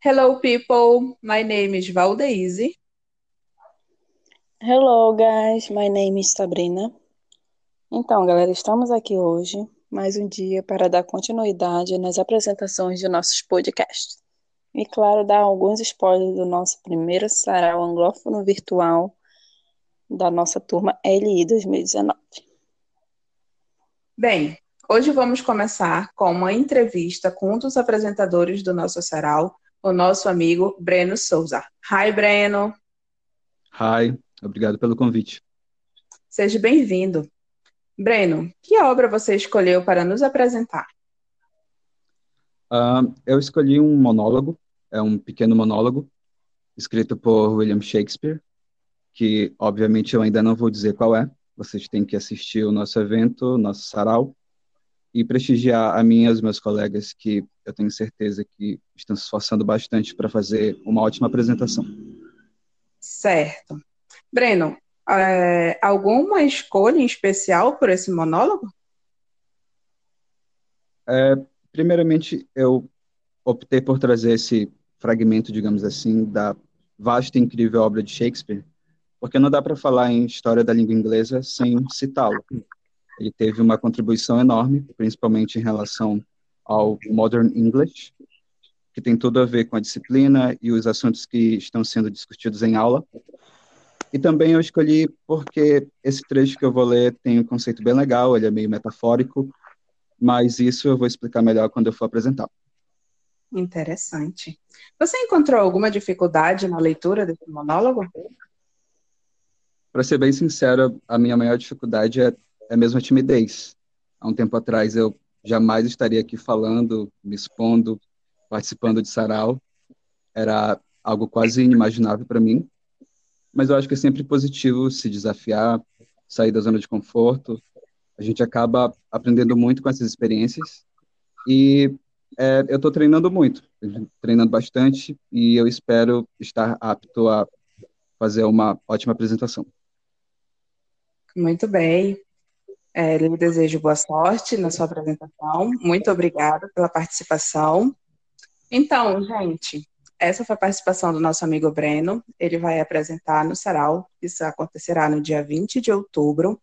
Hello, people. My name is Valdeise. Hello, guys. My name is Sabrina. Então, galera, estamos aqui hoje, mais um dia, para dar continuidade nas apresentações de nossos podcasts. E, claro, dar alguns spoilers do nosso primeiro sarau anglófono virtual da nossa turma LI 2019. Bem, hoje vamos começar com uma entrevista com um dos apresentadores do nosso sarau, o nosso amigo Breno Souza. Hi, Breno. Hi, obrigado pelo convite. Seja bem-vindo. Breno, que obra você escolheu para nos apresentar? Uh, eu escolhi um monólogo, é um pequeno monólogo, escrito por William Shakespeare, que obviamente eu ainda não vou dizer qual é, vocês têm que assistir o nosso evento, nosso sarau, e prestigiar a mim e os meus colegas que eu tenho certeza que estão se esforçando bastante para fazer uma ótima apresentação. Certo. Breno, é, alguma escolha em especial por esse monólogo? É, primeiramente, eu optei por trazer esse fragmento, digamos assim, da vasta e incrível obra de Shakespeare, porque não dá para falar em história da língua inglesa sem citá-lo. Ele teve uma contribuição enorme, principalmente em relação ao Modern English, que tem tudo a ver com a disciplina e os assuntos que estão sendo discutidos em aula. E também eu escolhi porque esse trecho que eu vou ler tem um conceito bem legal, ele é meio metafórico, mas isso eu vou explicar melhor quando eu for apresentar. Interessante. Você encontrou alguma dificuldade na leitura desse monólogo? Para ser bem sincero, a minha maior dificuldade é é mesmo a timidez. Há um tempo atrás eu jamais estaria aqui falando, me expondo, participando de sarau. Era algo quase inimaginável para mim. Mas eu acho que é sempre positivo se desafiar, sair da zona de conforto. A gente acaba aprendendo muito com essas experiências. E é, eu estou treinando muito, treinando bastante, e eu espero estar apto a fazer uma ótima apresentação. Muito bem. É, lhe desejo boa sorte na sua apresentação. Muito obrigada pela participação. Então, gente, essa foi a participação do nosso amigo Breno. Ele vai apresentar no Sarau. Isso acontecerá no dia 20 de outubro.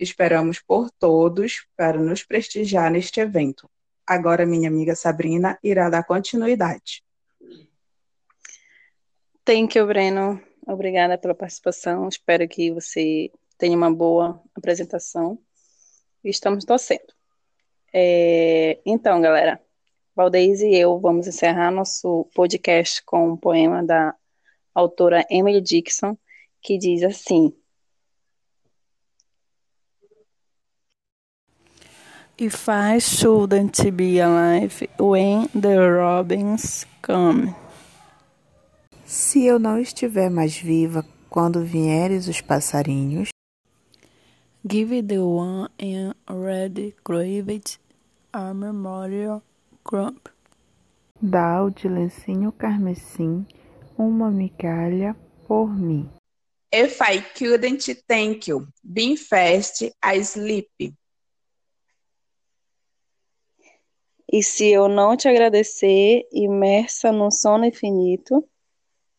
Esperamos por todos para nos prestigiar neste evento. Agora, minha amiga Sabrina irá dar continuidade. Thank you, Breno. Obrigada pela participação. Espero que você tenha uma boa apresentação estamos torcendo. É, então, galera, Valdez e eu vamos encerrar nosso podcast com um poema da autora Emily Dixon, que diz assim: If I shouldn't be alive when the robins come. Se eu não estiver mais viva quando vieres os passarinhos, Give the one in red craved a memorial crump. Dá ao de lencinho carmesim uma migalha por mim. If I couldn't thank you, being fast, I sleep. E se eu não te agradecer, imersa num sono infinito,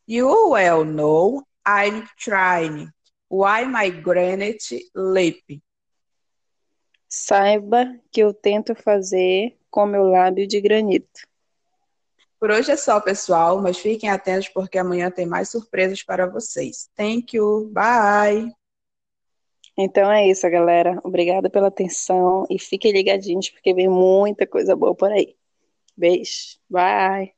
You well know I'm trying. Why my granite lip? Saiba que eu tento fazer com meu lábio de granito. Por hoje é só, pessoal, mas fiquem atentos porque amanhã tem mais surpresas para vocês. Thank you. Bye. Então é isso, galera. Obrigada pela atenção e fiquem ligadinhos porque vem muita coisa boa por aí. Beijo. Bye.